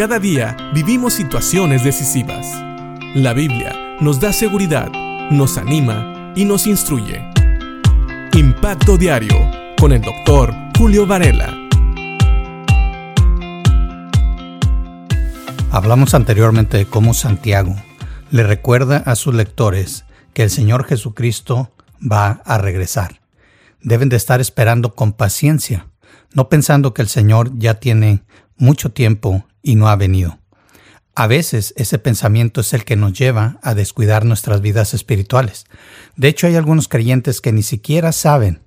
Cada día vivimos situaciones decisivas. La Biblia nos da seguridad, nos anima y nos instruye. Impacto Diario con el doctor Julio Varela. Hablamos anteriormente de cómo Santiago le recuerda a sus lectores que el Señor Jesucristo va a regresar. Deben de estar esperando con paciencia, no pensando que el Señor ya tiene mucho tiempo y no ha venido. A veces ese pensamiento es el que nos lleva a descuidar nuestras vidas espirituales. De hecho, hay algunos creyentes que ni siquiera saben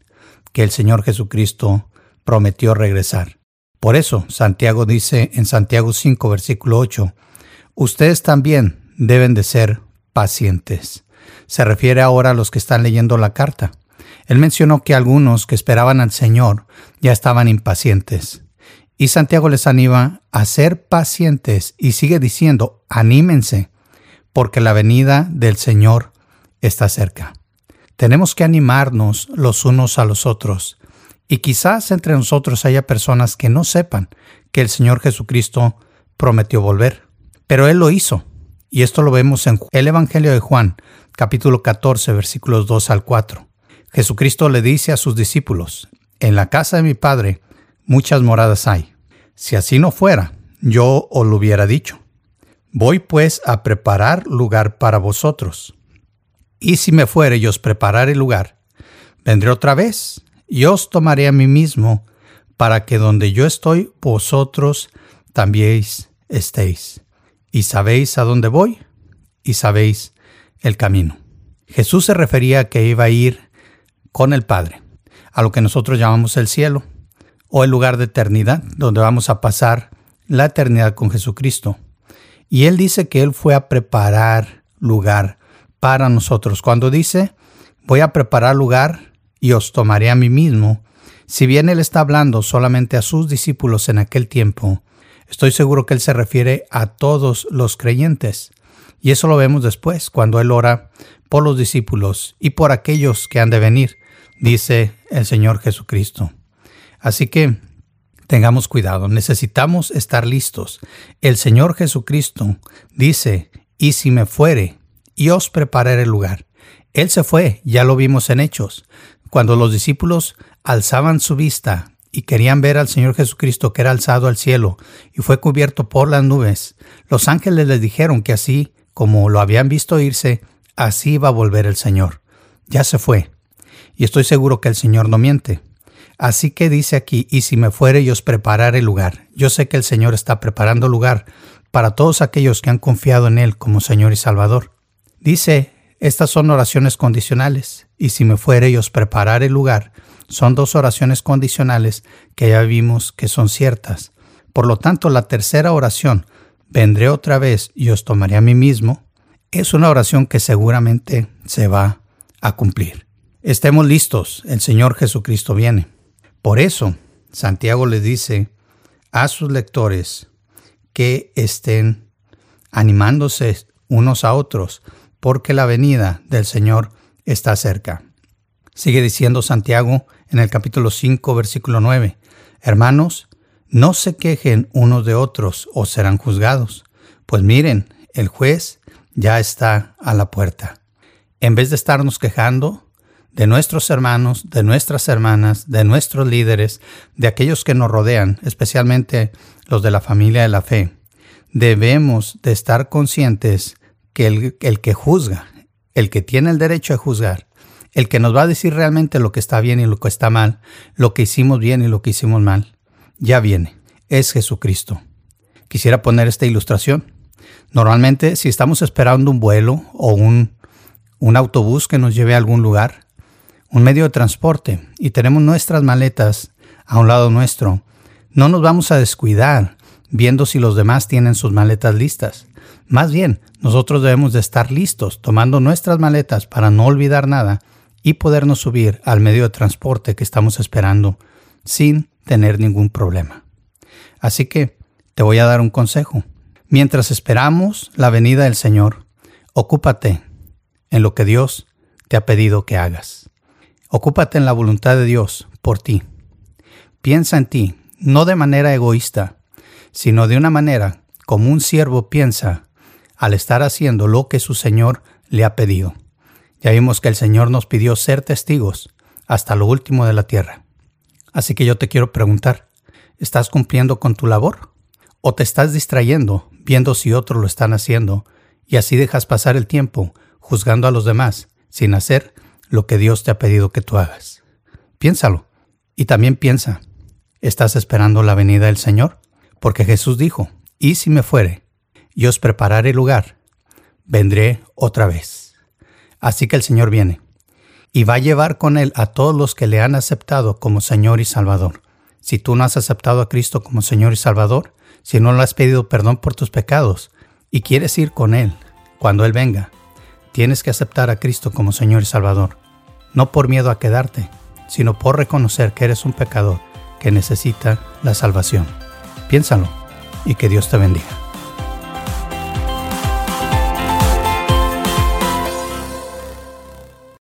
que el Señor Jesucristo prometió regresar. Por eso, Santiago dice en Santiago 5, versículo 8, Ustedes también deben de ser pacientes. Se refiere ahora a los que están leyendo la carta. Él mencionó que algunos que esperaban al Señor ya estaban impacientes. Y Santiago les anima a ser pacientes y sigue diciendo, anímense, porque la venida del Señor está cerca. Tenemos que animarnos los unos a los otros. Y quizás entre nosotros haya personas que no sepan que el Señor Jesucristo prometió volver. Pero Él lo hizo. Y esto lo vemos en el Evangelio de Juan, capítulo 14, versículos 2 al 4. Jesucristo le dice a sus discípulos, En la casa de mi Padre muchas moradas hay. Si así no fuera, yo os lo hubiera dicho. Voy pues a preparar lugar para vosotros. Y si me fuere y os prepararé lugar, vendré otra vez y os tomaré a mí mismo, para que donde yo estoy, vosotros también estéis y sabéis a dónde voy y sabéis el camino. Jesús se refería a que iba a ir con el Padre, a lo que nosotros llamamos el cielo, o el lugar de eternidad, donde vamos a pasar la eternidad con Jesucristo. Y Él dice que Él fue a preparar lugar para nosotros. Cuando dice, voy a preparar lugar y os tomaré a mí mismo, si bien Él está hablando solamente a sus discípulos en aquel tiempo, Estoy seguro que Él se refiere a todos los creyentes. Y eso lo vemos después, cuando Él ora por los discípulos y por aquellos que han de venir, dice el Señor Jesucristo. Así que tengamos cuidado, necesitamos estar listos. El Señor Jesucristo dice, y si me fuere, y os prepararé el lugar. Él se fue, ya lo vimos en Hechos, cuando los discípulos alzaban su vista y querían ver al Señor Jesucristo que era alzado al cielo y fue cubierto por las nubes, los ángeles les dijeron que así como lo habían visto irse, así iba a volver el Señor. Ya se fue. Y estoy seguro que el Señor no miente. Así que dice aquí, y si me fuere yo os prepararé lugar. Yo sé que el Señor está preparando lugar para todos aquellos que han confiado en Él como Señor y Salvador. Dice, estas son oraciones condicionales, y si me fuere yo os prepararé lugar, son dos oraciones condicionales que ya vimos que son ciertas. Por lo tanto, la tercera oración, vendré otra vez y os tomaré a mí mismo, es una oración que seguramente se va a cumplir. Estemos listos, el Señor Jesucristo viene. Por eso, Santiago le dice a sus lectores que estén animándose unos a otros, porque la venida del Señor está cerca. Sigue diciendo Santiago en el capítulo 5, versículo 9, Hermanos, no se quejen unos de otros o serán juzgados, pues miren, el juez ya está a la puerta. En vez de estarnos quejando de nuestros hermanos, de nuestras hermanas, de nuestros líderes, de aquellos que nos rodean, especialmente los de la familia de la fe, debemos de estar conscientes que el, el que juzga, el que tiene el derecho a juzgar, el que nos va a decir realmente lo que está bien y lo que está mal, lo que hicimos bien y lo que hicimos mal, ya viene, es Jesucristo. Quisiera poner esta ilustración. Normalmente, si estamos esperando un vuelo o un, un autobús que nos lleve a algún lugar, un medio de transporte, y tenemos nuestras maletas a un lado nuestro, no nos vamos a descuidar viendo si los demás tienen sus maletas listas. Más bien, nosotros debemos de estar listos, tomando nuestras maletas para no olvidar nada y podernos subir al medio de transporte que estamos esperando sin tener ningún problema. Así que te voy a dar un consejo. Mientras esperamos la venida del Señor, ocúpate en lo que Dios te ha pedido que hagas. Ocúpate en la voluntad de Dios por ti. Piensa en ti, no de manera egoísta, sino de una manera como un siervo piensa al estar haciendo lo que su Señor le ha pedido. Ya vimos que el Señor nos pidió ser testigos hasta lo último de la tierra. Así que yo te quiero preguntar, ¿estás cumpliendo con tu labor? ¿O te estás distrayendo viendo si otros lo están haciendo y así dejas pasar el tiempo juzgando a los demás sin hacer lo que Dios te ha pedido que tú hagas? Piénsalo. Y también piensa, ¿estás esperando la venida del Señor? Porque Jesús dijo, y si me fuere, y os prepararé lugar, vendré otra vez. Así que el Señor viene, y va a llevar con él a todos los que le han aceptado como Señor y Salvador. Si tú no has aceptado a Cristo como Señor y Salvador, si no le has pedido perdón por tus pecados y quieres ir con Él cuando Él venga, tienes que aceptar a Cristo como Señor y Salvador, no por miedo a quedarte, sino por reconocer que eres un pecador que necesita la salvación. Piénsalo y que Dios te bendiga.